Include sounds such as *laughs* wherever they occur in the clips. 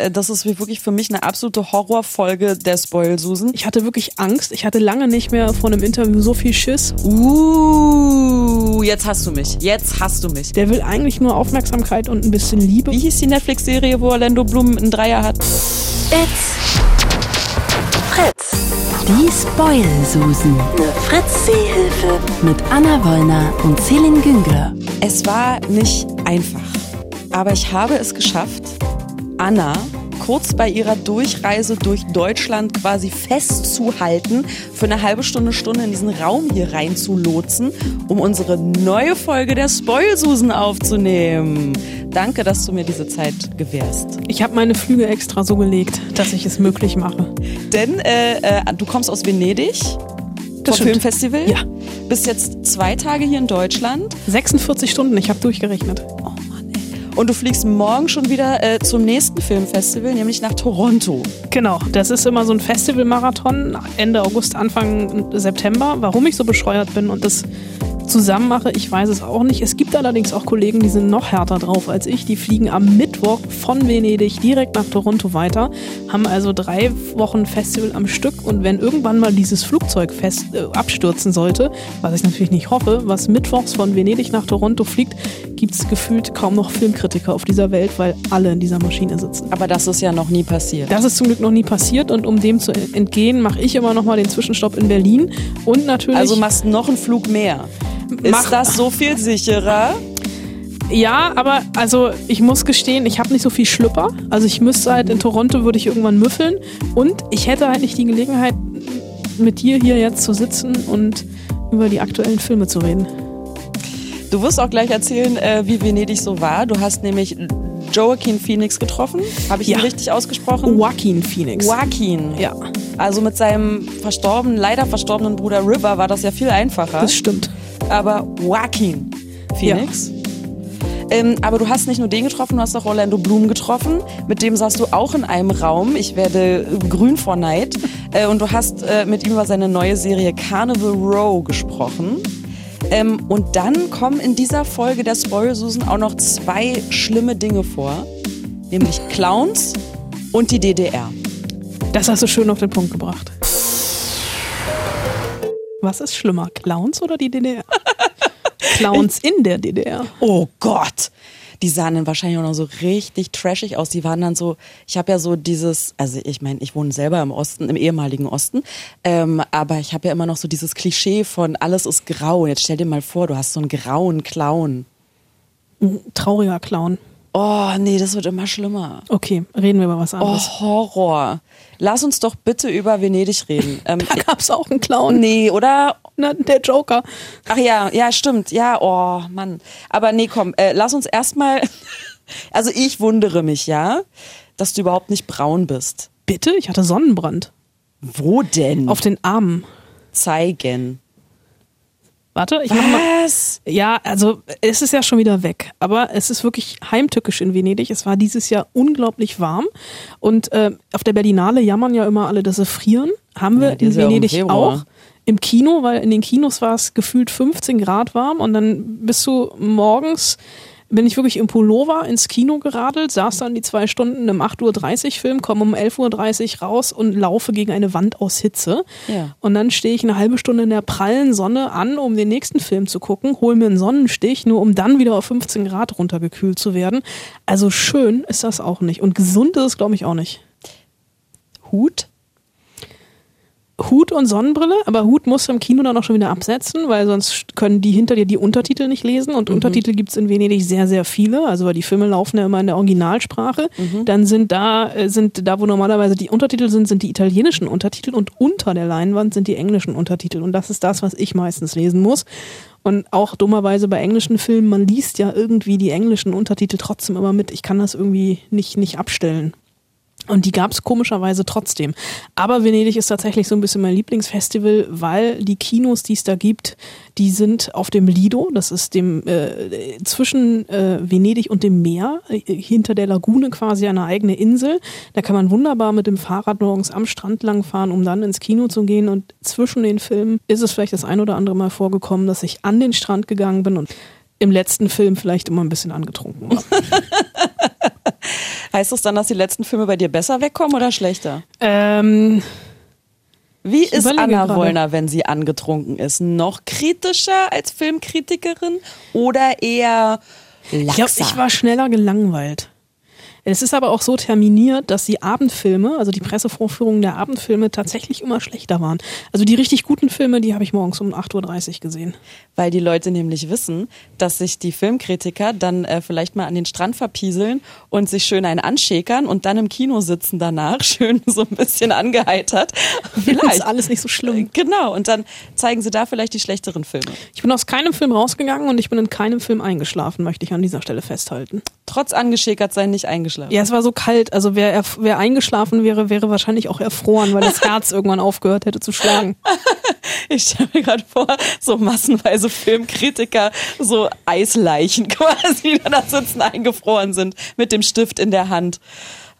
äh, das ist wirklich für mich eine absolute Horrorfolge der Spoil-Susan. Ich hatte wirklich Angst. Ich hatte lange nicht mehr vor einem Interview so viel Schiss. Uh, jetzt hast du mich. Jetzt hast du mich. Der will eigentlich nur Aufmerksamkeit und ein bisschen Liebe. Wie hieß die Netflix-Serie, wo Orlando Bloom einen Dreier hat? It's Fritz. Die Spoil-Susen. Eine Fritz-Seehilfe. Mit Anna Wollner und Celine Güngler. Es war nicht einfach, aber ich habe es geschafft, Anna kurz bei ihrer Durchreise durch Deutschland quasi festzuhalten, für eine halbe Stunde, Stunde in diesen Raum hier reinzulotsen, um unsere neue Folge der Spoilsusen aufzunehmen. Danke, dass du mir diese Zeit gewährst. Ich habe meine Flüge extra so gelegt, dass ich es möglich mache. Denn äh, äh, du kommst aus Venedig Das vom. Filmfestival. Ja. Bist jetzt zwei Tage hier in Deutschland 46 Stunden, ich habe durchgerechnet. Und du fliegst morgen schon wieder äh, zum nächsten Filmfestival, nämlich nach Toronto. Genau, das ist immer so ein Festivalmarathon Ende August, Anfang September. Warum ich so bescheuert bin und das zusammen mache, ich weiß es auch nicht. Es gibt allerdings auch Kollegen, die sind noch härter drauf als ich. Die fliegen am Mittwoch von Venedig direkt nach Toronto weiter, haben also drei Wochen Festival am Stück und wenn irgendwann mal dieses Flugzeug fest, äh, abstürzen sollte, was ich natürlich nicht hoffe, was mittwochs von Venedig nach Toronto fliegt, gibt es gefühlt kaum noch Filmkritiker auf dieser Welt, weil alle in dieser Maschine sitzen. Aber das ist ja noch nie passiert. Das ist zum Glück noch nie passiert und um dem zu entgehen, mache ich immer noch mal den Zwischenstopp in Berlin und natürlich Also machst noch einen Flug mehr. Ist Mach- das so viel sicherer? ja, aber also ich muss gestehen, ich habe nicht so viel Schlüpper. Also ich müsste halt in Toronto würde ich irgendwann müffeln und ich hätte halt nicht die Gelegenheit mit dir hier jetzt zu sitzen und über die aktuellen Filme zu reden. Du wirst auch gleich erzählen, äh, wie Venedig so war. Du hast nämlich Joaquin Phoenix getroffen. Habe ich Ja. ihn richtig ausgesprochen? Joaquin Phoenix. Joaquin. ja, Also mit seinem verstorbenen, leider verstorbenen Bruder River war das ja viel einfacher. das stimmt. Aber Joaquin Phoenix. Ähm, aber du hast nicht nur den getroffen, du hast auch Orlando Bloom getroffen. Mit dem saßt du auch in einem Raum. Ich werde grün vor Neid. *laughs* Äh, und du hast äh, mit ihm über seine neue Serie Carnival Row gesprochen. Ähm, und dann kommen in dieser Folge der Spoil-Susan auch noch zwei schlimme Dinge vor. Nämlich Clowns und die DDR. Das hast du schön auf den Punkt gebracht. Was ist schlimmer, Clowns oder die DDR? *laughs* Clowns in der DDR. Oh Gott. Die sahen dann wahrscheinlich auch noch so richtig trashig aus. Die waren dann so, ich habe ja so dieses, also ich meine, ich wohne selber im Osten, im ehemaligen Osten, ähm, aber ich habe ja immer noch so dieses Klischee von alles ist grau. Jetzt stell dir mal vor, du hast so einen grauen Clown. Trauriger Clown. Oh nee, das wird immer schlimmer. Okay, reden wir über was Oh, anderes. Horror. Lass uns doch bitte über Venedig reden. *laughs* Ähm, Da gab's auch einen Clown. nee, oder? Na, der Joker. Ach ja, ja, stimmt. Ja, oh Mann. Aber nee, komm, äh, lass uns erstmal. *laughs* Also ich wundere mich, ja, dass du überhaupt nicht braun bist. Bitte? Ich hatte Sonnenbrand. Wo denn? Auf den Armen. zeigen. Warte, ich mach mal. Was? Ja, also es ist ja schon wieder weg, aber es ist wirklich heimtückisch in Venedig. Es war dieses Jahr unglaublich warm und äh, auf der Berlinale jammern ja immer alle, dass sie frieren. Haben wir Ja, in ja Venedig Februar. auch. Im Kino, weil in den Kinos war es gefühlt 15 Grad warm und dann bist du morgens, bin ich wirklich im Pullover ins Kino geradelt, saß dann die zwei Stunden im 8.30 Uhr Film, komme um 11.30 Uhr raus und laufe gegen eine Wand aus Hitze. Ja. Und dann stehe ich eine halbe Stunde in der prallen Sonne an, um den nächsten Film zu gucken, hole mir einen Sonnenstich, nur um dann wieder auf 15 Grad runtergekühlt zu werden. Also schön ist das auch nicht. Und gesund ist es, glaube ich, auch nicht. Hut? Hut und Sonnenbrille, aber Hut musst du im Kino dann auch schon wieder absetzen, weil sonst können die hinter dir die Untertitel nicht lesen und Untertitel gibt's in Venedig sehr, sehr viele, also weil die Filme laufen ja immer in der Originalsprache. Dann sind da, äh, sind da, wo normalerweise die Untertitel sind, sind die italienischen Untertitel und unter der Leinwand sind die englischen Untertitel und das ist das, was ich meistens lesen muss. Und auch dummerweise bei englischen Filmen, man liest ja irgendwie die englischen Untertitel trotzdem immer mit. Ich kann das irgendwie nicht, nicht abstellen. Und die gab es komischerweise trotzdem. Aber Venedig ist tatsächlich so ein bisschen mein Lieblingsfestival, weil die Kinos, die es da gibt, die sind auf dem Lido, das ist dem äh, zwischen äh, Venedig und dem Meer, äh, hinter der Lagune quasi eine eigene Insel. Da kann man wunderbar mit dem Fahrrad morgens am Strand langfahren, um dann ins Kino zu gehen. Und zwischen den Filmen ist es vielleicht das ein oder andere Mal vorgekommen, dass ich an den Strand gegangen bin und im letzten Film vielleicht immer ein bisschen angetrunken war. *laughs* Heißt das dann, dass die letzten Filme bei dir besser wegkommen oder schlechter? Ähm, Wie Ich ist Anna gerade. Wollner, wenn sie angetrunken ist? Noch kritischer als Filmkritikerin oder eher ich laxer? glaube, ich war schneller gelangweilt. Es ist aber auch so terminiert, dass die Abendfilme, also die Pressevorführungen der Abendfilme tatsächlich immer schlechter waren. Also die richtig guten Filme, die habe ich morgens um 8.30 Uhr gesehen. Weil die Leute nämlich wissen, dass sich die Filmkritiker dann äh, vielleicht mal an den Strand verpieseln und sich schön einen anschäkern und dann im Kino sitzen danach, *laughs* schön so ein bisschen angeheitert. *laughs* Ist Vielleicht. alles nicht so schlimm. Genau, und dann zeigen sie da vielleicht die schlechteren Filme. Ich bin aus keinem Film rausgegangen und ich bin in keinem Film eingeschlafen, möchte ich an dieser Stelle festhalten. Trotz angeschäkert sein nicht eingeschlafen. Ja, es war so kalt, also wer, wer eingeschlafen wäre, wäre wahrscheinlich auch erfroren, weil das *laughs* Herz irgendwann aufgehört hätte zu schlagen. *laughs* Ich stelle mir gerade vor, so massenweise Filmkritiker, so Eisleichen *laughs* quasi, die da sitzen, eingefroren sind, mit dem Stift in der Hand.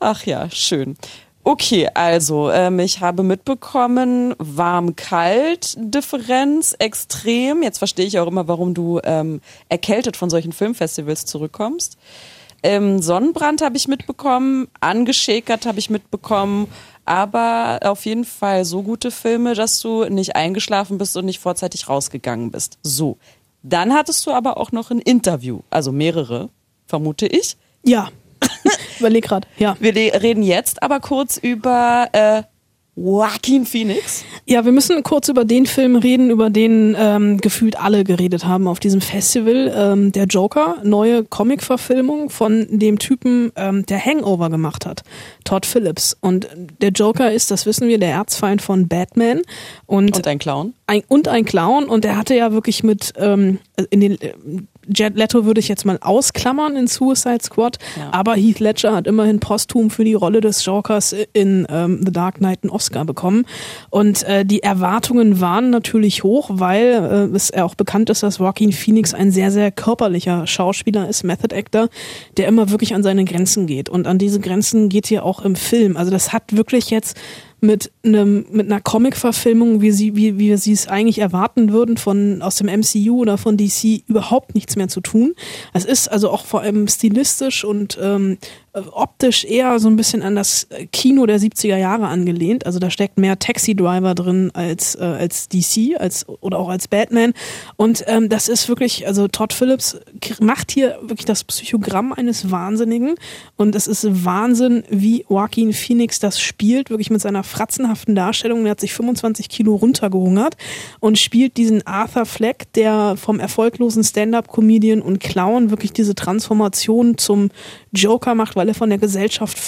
Ach ja, schön. Okay, also ähm, ich habe mitbekommen, warm-kalt-Differenz extrem. Jetzt verstehe ich auch immer, warum du ähm, erkältet von solchen Filmfestivals zurückkommst. Ähm, Sonnenbrand habe ich mitbekommen, angeschäkert habe ich mitbekommen, aber auf jeden Fall so gute Filme, dass du nicht eingeschlafen bist und nicht vorzeitig rausgegangen bist. So. Dann hattest du aber auch noch ein Interview, also mehrere, vermute ich. Ja. *laughs* Überleg grad. Ja. Wir reden jetzt aber kurz über äh, Joaquin Phoenix. Ja, wir müssen kurz über den Film reden, über den ähm, gefühlt alle geredet haben auf diesem Festival. Ähm, der Joker, neue Comic-Verfilmung von dem Typen, ähm, der Hangover gemacht hat, Todd Phillips. Und der Joker ist, das wissen wir, der Erzfeind von Batman. Und, Und ein Clown. ein, und ein Clown. Und er hatte ja wirklich mit ähm, in den Jet Leto würde ich jetzt mal ausklammern in Suicide Squad, Ja. aber Heath Ledger hat immerhin posthum für die Rolle des Jokers in ähm, The Dark Knight einen Oscar bekommen. Und äh, die Erwartungen waren natürlich hoch, weil äh, es auch bekannt ist, dass Joaquin Phoenix ein sehr, sehr körperlicher Schauspieler ist, Method Actor, der immer wirklich an seine Grenzen geht. Und an diese Grenzen geht hier auch im Film. Also das hat wirklich jetzt mit einem mit einer Comic-Verfilmung, wie sie wie, wie wir sie es eigentlich erwarten würden von aus dem MCU oder von DC überhaupt nichts mehr zu tun. Es ist also auch vor allem stilistisch und ähm, äh, optisch eher so ein bisschen an das Kino der 70er Jahre angelehnt. Also da steckt mehr Taxi Driver drin als äh, als DC als oder auch als Batman. Und ähm, das ist wirklich also Todd Phillips macht hier wirklich das Psychogramm eines Wahnsinnigen und es ist Wahnsinn, wie Joaquin Phoenix das spielt, wirklich mit seiner fratzenhaften Darstellung. Er hat sich 25 Kilo runtergehungert und spielt diesen Arthur Fleck, der vom erfolglosen Stand-up-Comedian und Clown wirklich diese Transformation zum Joker macht, weil er von der Gesellschaft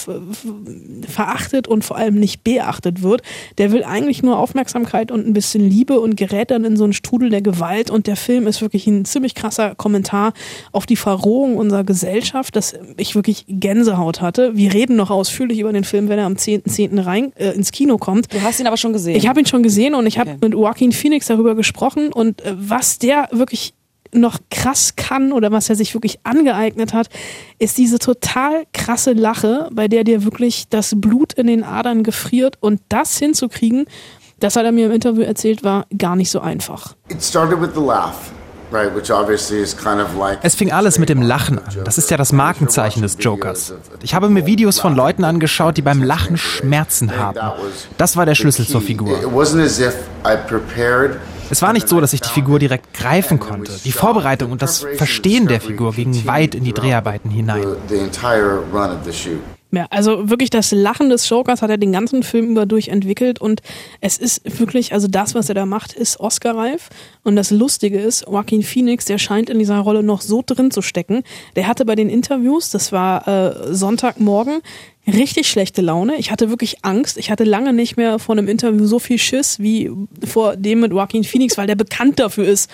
verachtet und vor allem nicht beachtet wird. Der will eigentlich nur Aufmerksamkeit und ein bisschen Liebe und gerät dann in so einen Strudel der Gewalt und der Film ist wirklich ein ziemlich krasser Kommentar auf die Verrohung unserer Gesellschaft, dass ich wirklich Gänsehaut hatte. Wir reden noch ausführlich über den Film, wenn er am 10.10. rein äh, ins Kino kommt. Du hast ihn aber schon gesehen. Ich habe ihn schon gesehen und ich habe Okay. mit Joaquin Phoenix darüber gesprochen und äh, was der wirklich noch krass kann oder was er sich wirklich angeeignet hat, ist diese total krasse Lache, bei der dir wirklich das Blut in den Adern gefriert und das hinzukriegen, das hat er mir im Interview erzählt, war gar nicht so einfach. It started with the laugh, right, which obviously is kind of like. Es fing alles mit dem Lachen an. Das ist ja das Markenzeichen des Jokers. Ich habe mir Videos von Leuten angeschaut, die beim Lachen Schmerzen haben. Das war der Schlüssel zur Figur. Es war nicht so, dass ich die Figur direkt greifen konnte. Die Vorbereitung und das Verstehen der Figur gingen weit in die Dreharbeiten hinein. Ja, also wirklich das Lachen des Jokers hat er den ganzen Film über durchentwickelt und es ist wirklich, also das, was er da macht, ist Oscar-reif. Und das Lustige ist, Joaquin Phoenix, der scheint in dieser Rolle noch so drin zu stecken. Der hatte bei den Interviews, das war äh, Sonntagmorgen, richtig schlechte Laune. Ich hatte wirklich Angst. Ich hatte lange nicht mehr vor einem Interview so viel Schiss wie vor dem mit Joaquin Phoenix, weil der bekannt dafür ist,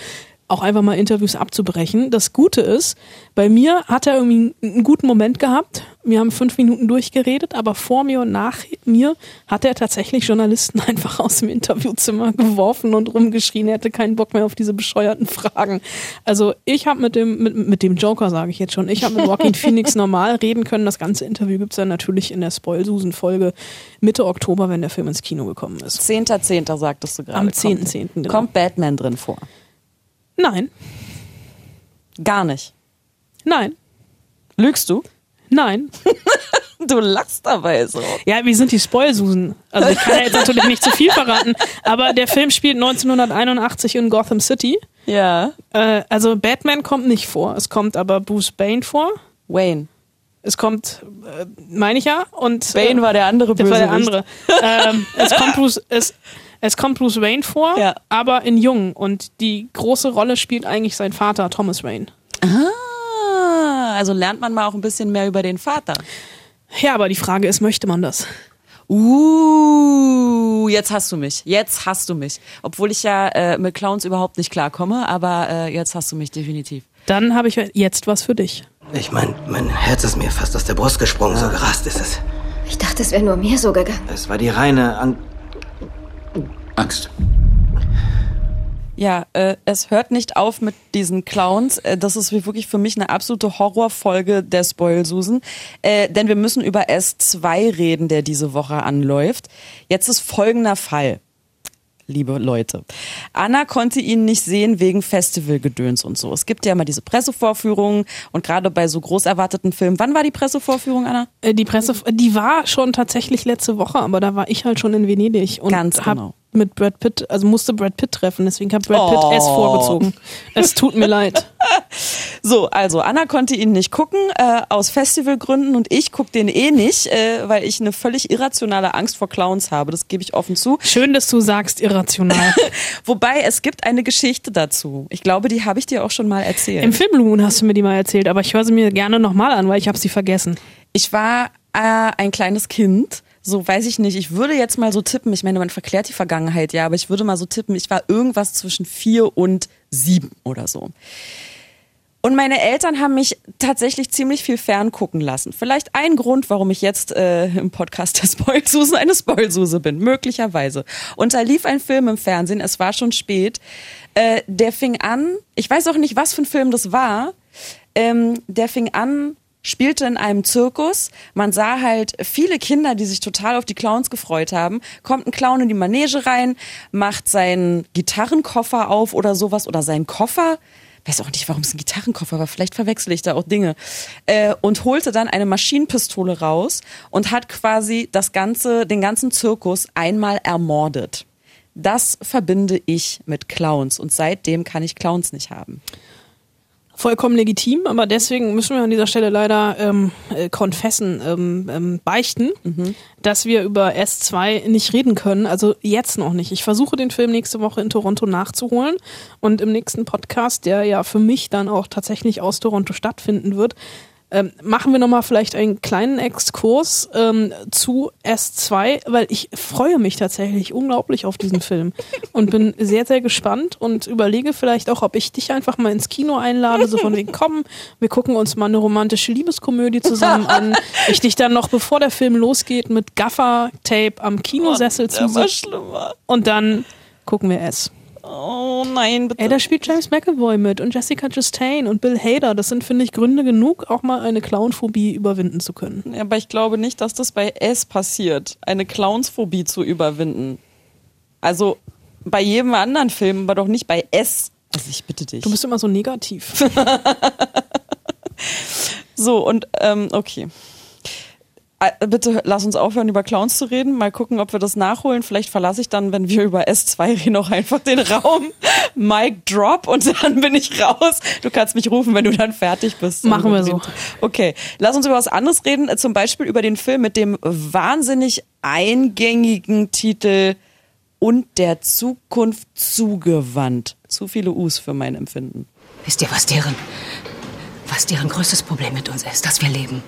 auch einfach mal Interviews abzubrechen. Das Gute ist, bei mir hat er irgendwie einen guten Moment gehabt. Wir haben fünf Minuten durchgeredet, aber vor mir und nach mir hat er tatsächlich Journalisten *laughs* einfach aus dem Interviewzimmer geworfen und rumgeschrien, er hätte keinen Bock mehr auf diese bescheuerten Fragen. Also ich habe mit dem, mit, mit dem Joker, sage ich jetzt schon, ich habe mit Joaquin *laughs* Phoenix normal reden können. Das ganze Interview gibt's dann natürlich in der Spoilsusen-Folge Mitte Oktober, wenn der Film ins Kino gekommen ist. 10.10. sagtest du gerade. Am Kommt- 10.10., genau. Kommt Batman drin vor? Nein, Gar nicht. nein, Lügst du? Nein. *laughs* Du lachst dabei so. Ja, wir sind die Spoilsusen. Also ich kann ja jetzt natürlich nicht zu viel verraten, aber der Film spielt 1981 in Gotham City. Ja. Äh, also Batman kommt nicht vor, es kommt aber Bruce Bane vor. Wayne. Es kommt, äh, meine ich ja, und Bane äh, war der andere das Bösewicht. war der andere. ähm, es kommt Bruce, es, es kommt Bruce Wayne vor, Ja. aber in Jung und die große Rolle spielt eigentlich sein Vater Thomas Wayne. Ah, also lernt man mal auch ein bisschen mehr über den Vater. Ja, aber die Frage ist, möchte man das? Uh, jetzt hast du mich. Jetzt hast du mich. Obwohl ich ja äh, mit Clowns überhaupt nicht klarkomme, aber äh, jetzt hast du mich definitiv. Dann habe ich jetzt was für dich. Ich mein, mein Herz ist mir fast aus der Brust gesprungen, so gerast ist es. Ich dachte, es wäre nur mir so gegangen. Es war die reine An Angst. Ja, äh, es hört nicht auf mit diesen Clowns. Äh, das ist wie wirklich für mich eine absolute Horrorfolge der Spoil-Susen. Äh, denn wir müssen über S2 reden, der diese Woche anläuft. Jetzt ist folgender Fall. Liebe Leute. Anna konnte ihn nicht sehen wegen Festivalgedöns und so. Es gibt ja immer diese Pressevorführungen und gerade bei so groß erwarteten Filmen. Wann war die Pressevorführung, Anna? Äh, Die Presse, die war schon tatsächlich letzte Woche, aber da war ich halt schon in Venedig und Ganz genau. Mit Brad Pitt, also musste Brad Pitt treffen, deswegen hat Brad Pitt Oh. es vorgezogen. Es tut mir leid. *laughs* So, also Anna konnte ihn nicht gucken äh, aus Festivalgründen und ich guck den eh nicht, äh, weil ich eine völlig irrationale Angst vor Clowns habe. Das gebe ich offen zu. Schön, dass du sagst irrational. *laughs* Wobei es gibt eine Geschichte dazu. Ich glaube, die habe ich dir auch schon mal erzählt. Im Filmloon hast du mir die mal erzählt, aber ich höre sie mir gerne nochmal an, weil ich habe sie vergessen. Ich war äh, ein kleines Kind. So weiß ich nicht. Ich würde jetzt mal so tippen. Ich meine, man verklärt die Vergangenheit, ja, aber ich würde mal so tippen. Ich war irgendwas zwischen vier und sieben oder so. Und meine Eltern haben mich tatsächlich ziemlich viel ferngucken lassen. Vielleicht ein Grund, warum ich jetzt äh, im Podcast der Spoilsusen eine Spoilsuse bin, möglicherweise. Und da lief ein Film im Fernsehen, es war schon spät. Äh, der fing an, ich weiß auch nicht, was für ein Film das war. Ähm, der fing an, spielte in einem Zirkus. Man sah halt viele Kinder, die sich total auf die Clowns gefreut haben. Kommt ein Clown in die Manege rein, macht seinen Gitarrenkoffer auf oder sowas oder seinen Koffer weiß auch nicht, warum es ein Gitarrenkoffer war, vielleicht verwechsel ich da auch Dinge, äh, und holte dann eine Maschinenpistole raus und hat quasi das ganze, den ganzen Zirkus einmal ermordet. Das verbinde ich mit Clowns und seitdem kann ich Clowns nicht haben. Vollkommen legitim, aber deswegen müssen wir an dieser Stelle leider ähm, äh, confessen, ähm, ähm, beichten, dass wir über S2 nicht reden können. Also jetzt noch nicht. Ich versuche den Film nächste Woche in Toronto nachzuholen und im nächsten Podcast, der ja für mich dann auch tatsächlich aus Toronto stattfinden wird, ähm, machen wir nochmal vielleicht einen kleinen Exkurs ähm, zu S2, weil ich freue mich tatsächlich unglaublich auf diesen Film und bin sehr, sehr gespannt und überlege vielleicht auch, ob ich dich einfach mal ins Kino einlade, so von wegen, komm, wir gucken uns mal eine romantische Liebeskomödie zusammen an. Ich dich dann noch, bevor der Film losgeht, mit Gaffer-Tape am Kinosessel zusitze schlimmer. und dann gucken wir es. Oh nein, bitte. Ey, da spielt James McAvoy mit und Jessica Chastain und Bill Hader. Das sind, finde ich, Gründe genug, auch mal eine Clownphobie überwinden zu können. Ja, aber ich glaube nicht, dass das bei S passiert, eine Clownsphobie zu überwinden. Also bei jedem anderen Film, aber doch nicht bei S. Also ich bitte dich. Du bist immer so negativ. *laughs* So, und ähm, okay. Äh, Bitte lass uns aufhören, über Clowns zu reden. Mal gucken, ob wir das nachholen. Vielleicht verlasse ich dann, wenn wir über S2 reden, auch einfach den Raum. *laughs* Mic drop und dann bin ich raus. Du kannst mich rufen, wenn du dann fertig bist. Machen wir so. Okay, lass uns über was anderes reden. Äh, Zum Beispiel über den Film mit dem wahnsinnig eingängigen Titel Und der Zukunft zugewandt. Zu viele U's für mein Empfinden. Wisst ihr, was deren, was deren größtes Problem mit uns ist? Dass wir leben.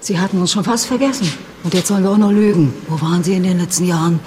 Sie hatten uns schon fast vergessen. Und jetzt sollen wir auch noch lügen. Wo waren Sie in den letzten Jahren?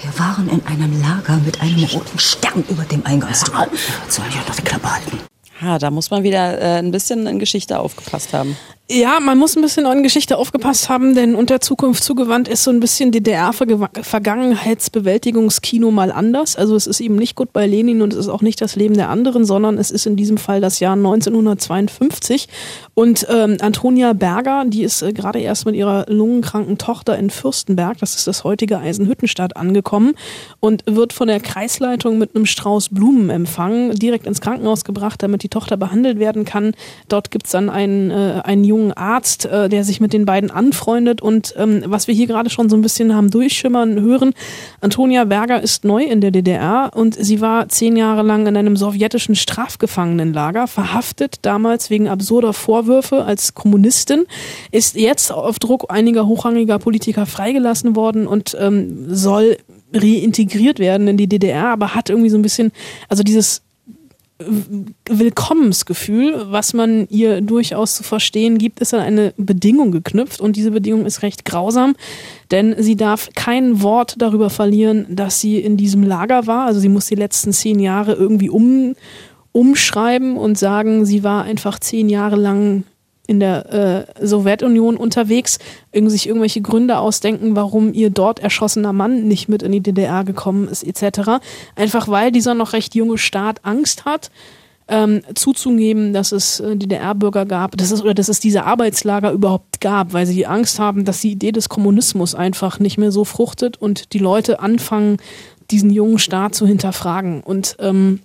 Wir waren in einem Lager mit einem roten Stern über dem Eingangstor. Sollen ja doch die Klappe halten. Ha, da muss man wieder äh, ein bisschen in Geschichte aufgepasst haben. Ja, man muss ein bisschen an Geschichte aufgepasst haben, denn unter Zukunft zugewandt ist so ein bisschen DDR-Vergangenheitsbewältigungskino mal anders. Also es ist eben nicht gut bei Lenin und es ist auch nicht das Leben der anderen, sondern es ist in diesem Fall das Jahr 1952. Und ähm, Antonia Berger, die ist äh, gerade erst mit ihrer lungenkranken Tochter in Fürstenberg, das ist das heutige Eisenhüttenstadt, angekommen und wird von der Kreisleitung mit einem Strauß Blumen empfangen, direkt ins Krankenhaus gebracht, damit die Tochter behandelt werden kann. Dort gibt's dann einen, äh, einen jungen jungen Arzt, äh, der sich mit den beiden anfreundet. Und ähm, was wir hier gerade schon so ein bisschen haben durchschimmern hören, Antonia Berger ist neu in der DDR und sie war zehn Jahre lang in einem sowjetischen Strafgefangenenlager, verhaftet damals wegen absurder Vorwürfe als Kommunistin, ist jetzt auf Druck einiger hochrangiger Politiker freigelassen worden und ähm, soll reintegriert werden in die DDR, aber hat irgendwie so ein bisschen, also dieses Willkommensgefühl, was man ihr durchaus zu verstehen gibt, ist an eine Bedingung geknüpft und diese Bedingung ist recht grausam, denn sie darf kein Wort darüber verlieren, dass sie in diesem Lager war. Also sie muss die letzten zehn Jahre irgendwie um, umschreiben und sagen, sie war einfach zehn Jahre lang in der äh, Sowjetunion unterwegs, sich irgendwelche Gründe ausdenken, warum ihr dort erschossener Mann nicht mit in die DDR gekommen ist, etc. Einfach weil dieser noch recht junge Staat Angst hat, ähm, zuzugeben, dass es äh, DDR-Bürger gab, dass es, oder dass es diese Arbeitslager überhaupt gab, weil sie Angst haben, dass die Idee des Kommunismus einfach nicht mehr so fruchtet und die Leute anfangen, diesen jungen Staat zu hinterfragen. Und ähm,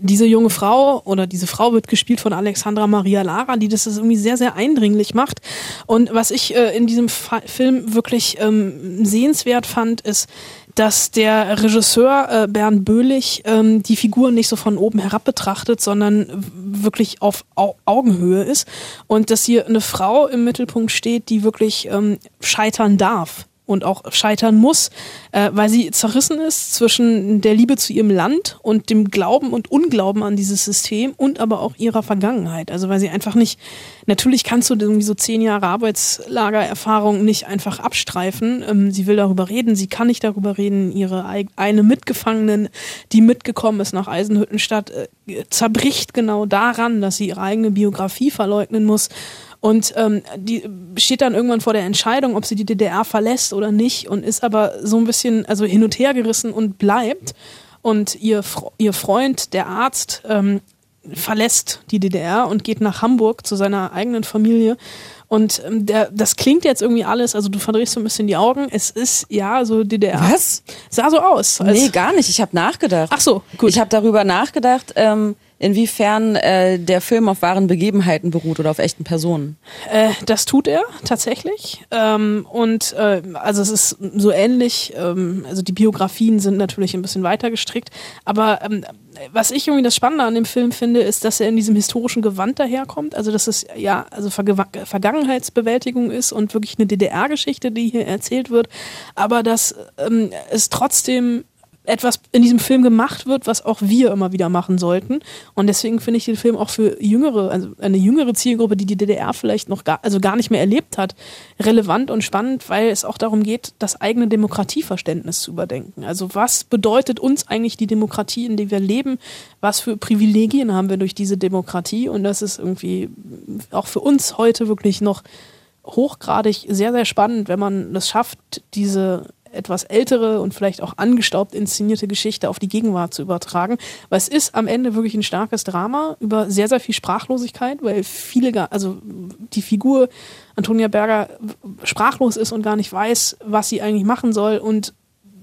diese junge Frau oder diese Frau wird gespielt von Alexandra Maria Lara, die das irgendwie sehr, sehr eindringlich macht. Und was ich äh, in diesem Fa Film wirklich ähm, sehenswert fand, ist, dass der Regisseur äh, Bernd Böhlich ähm, die Figur nicht so von oben herab betrachtet, sondern wirklich auf Au Augenhöhe ist und dass hier eine Frau im Mittelpunkt steht, die wirklich ähm, scheitern darf und auch scheitern muss, äh, weil sie zerrissen ist zwischen der Liebe zu ihrem Land und dem Glauben und Unglauben an dieses System und aber auch ihrer Vergangenheit. Also weil sie einfach nicht, natürlich kannst du irgendwie so zehn Jahre Arbeitslagererfahrung nicht einfach abstreifen. Ähm, sie will darüber reden, sie kann nicht darüber reden. Ihre eine Mitgefangenen, die mitgekommen ist nach Eisenhüttenstadt, äh, zerbricht genau daran, dass sie ihre eigene Biografie verleugnen muss und ähm, die steht dann irgendwann vor der Entscheidung, ob sie die DDR verlässt oder nicht und ist aber so ein bisschen also hin und her gerissen und bleibt. Und ihr, ihr Freund, der Arzt, ähm, verlässt die DDR und geht nach Hamburg zu seiner eigenen Familie. Und ähm, der, das klingt jetzt irgendwie alles, also du verdrehst so ein bisschen die Augen. Es ist ja so DDR. Was? Sah so aus. Nee, gar nicht. Ich habe nachgedacht. Ach so, gut. Ich habe darüber nachgedacht, ähm, inwiefern äh, der Film auf wahren Begebenheiten beruht oder auf echten Personen. Äh, das tut er tatsächlich. Ähm, und äh, also es ist so ähnlich, ähm, also die Biografien sind natürlich ein bisschen weiter gestrickt, aber ähm, was ich irgendwie das Spannende an dem Film finde, ist, dass er in diesem historischen Gewand daherkommt. Also dass es ja also Ver Vergangenheitsbewältigung ist und wirklich eine DDR-Geschichte, die hier erzählt wird, aber dass ähm, es trotzdem etwas in diesem Film gemacht wird, was auch wir immer wieder machen sollten. Und deswegen finde ich den Film auch für jüngere, also eine jüngere Zielgruppe, die die DDR vielleicht noch gar, also gar nicht mehr erlebt hat, relevant und spannend, weil es auch darum geht, das eigene Demokratieverständnis zu überdenken. Also was bedeutet uns eigentlich die Demokratie, in der wir leben? Was für Privilegien haben wir durch diese Demokratie? Und das ist irgendwie auch für uns heute wirklich noch hochgradig sehr, sehr spannend, wenn man es schafft, diese etwas ältere und vielleicht auch angestaubt inszenierte Geschichte auf die Gegenwart zu übertragen. Weil es ist am Ende wirklich ein starkes Drama über sehr, sehr viel Sprachlosigkeit, weil viele, also die Figur Antonia Berger sprachlos ist und gar nicht weiß, was sie eigentlich machen soll und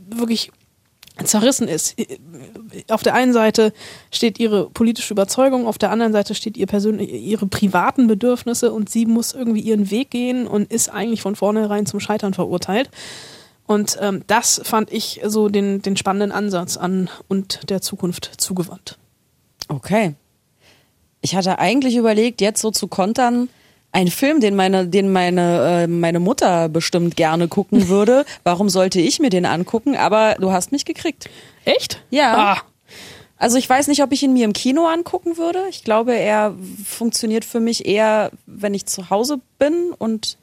wirklich zerrissen ist. Auf der einen Seite steht ihre politische Überzeugung, auf der anderen Seite steht ihr persönlich, ihre privaten Bedürfnisse und sie muss irgendwie ihren Weg gehen und ist eigentlich von vornherein zum Scheitern verurteilt. Und ähm, das fand ich so den, den spannenden Ansatz an und der Zukunft zugewandt. Okay. Ich hatte eigentlich überlegt, jetzt so zu kontern, ein Film, den meine, den meine, äh, meine Mutter bestimmt gerne gucken *laughs* würde. Warum sollte ich mir den angucken? Aber du hast mich gekriegt. Echt? Ja. Ah. Also ich weiß nicht, ob ich ihn mir im Kino angucken würde. Ich glaube, er funktioniert für mich eher, wenn ich zu Hause bin und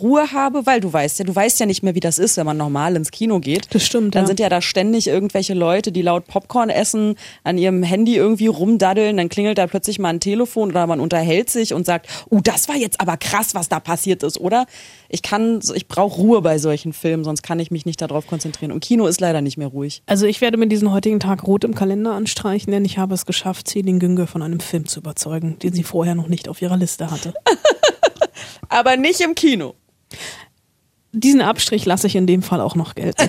Ruhe habe, weil du weißt ja, du weißt ja nicht mehr, wie das ist, wenn man normal ins Kino geht. Das stimmt. Dann ja. sind ja da ständig irgendwelche Leute, die laut Popcorn essen, an ihrem Handy irgendwie rumdaddeln, dann klingelt da plötzlich mal ein Telefon oder man unterhält sich und sagt, uh, das war jetzt aber krass, was da passiert ist, oder? Ich kann, ich brauche Ruhe bei solchen Filmen, sonst kann ich mich nicht darauf konzentrieren. Und Kino ist leider nicht mehr ruhig. Also ich werde mir diesen heutigen Tag rot im Kalender anstreichen, denn ich habe es geschafft, Celine Günger von einem Film zu überzeugen, den sie vorher noch nicht auf ihrer Liste hatte. *laughs* aber nicht im Kino. Diesen Abstrich lasse ich in dem Fall auch noch gelten. *laughs*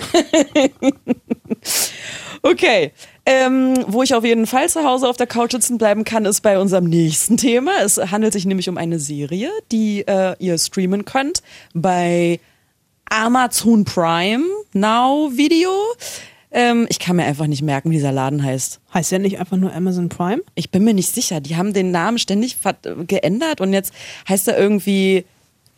Okay. Ähm, wo ich auf jeden Fall zu Hause auf der Couch sitzen bleiben kann, ist bei unserem nächsten Thema. Es handelt sich nämlich um eine Serie, die äh, ihr streamen könnt bei Amazon Prime Now Video. Ähm, ich kann mir einfach nicht merken, wie dieser Laden heißt. Heißt ja nicht einfach nur Amazon Prime? Ich bin mir nicht sicher. Die haben den Namen ständig geändert und jetzt heißt er irgendwie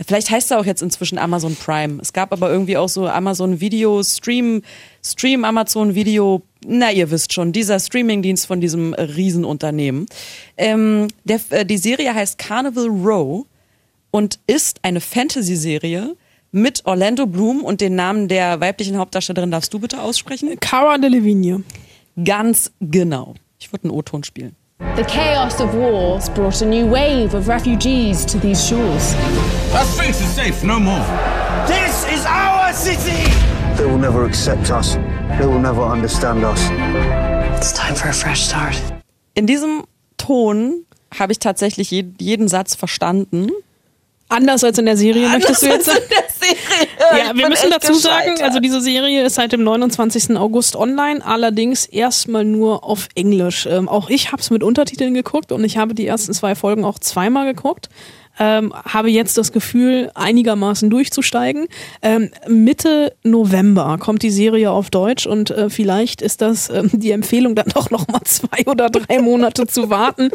Vielleicht heißt er auch jetzt inzwischen Amazon Prime. Es gab aber irgendwie auch so Amazon Video, Stream, Stream Amazon Video, na ihr wisst schon, dieser Streamingdienst von diesem Riesenunternehmen. Ähm, der, äh, die Serie heißt Carnival Row und ist eine Fantasy-Serie mit Orlando Bloom und den Namen der weiblichen Hauptdarstellerin darfst du bitte aussprechen? Cara Delevingne. Ganz genau. Ich würde einen O-Ton spielen. The chaos of war has brought a new wave of refugees to these shores. Our streets are safe, no more. This is our city! They will never accept us. They will never understand us. It's time for a fresh start. In diesem Ton habe ich tatsächlich jeden Satz verstanden. Anders als in der Serie, Anders möchtest du jetzt sagen? Ja, wir müssen dazu sagen, also diese Serie ist seit dem 29. August online, allerdings erstmal nur auf Englisch. Ähm, auch ich habe es mit Untertiteln geguckt und ich habe die ersten zwei Folgen auch zweimal geguckt. Ähm, habe jetzt das Gefühl, einigermaßen durchzusteigen. Ähm, Mitte November kommt die Serie auf Deutsch und äh, vielleicht ist das ähm, die Empfehlung, dann doch noch mal zwei oder drei Monate zu warten,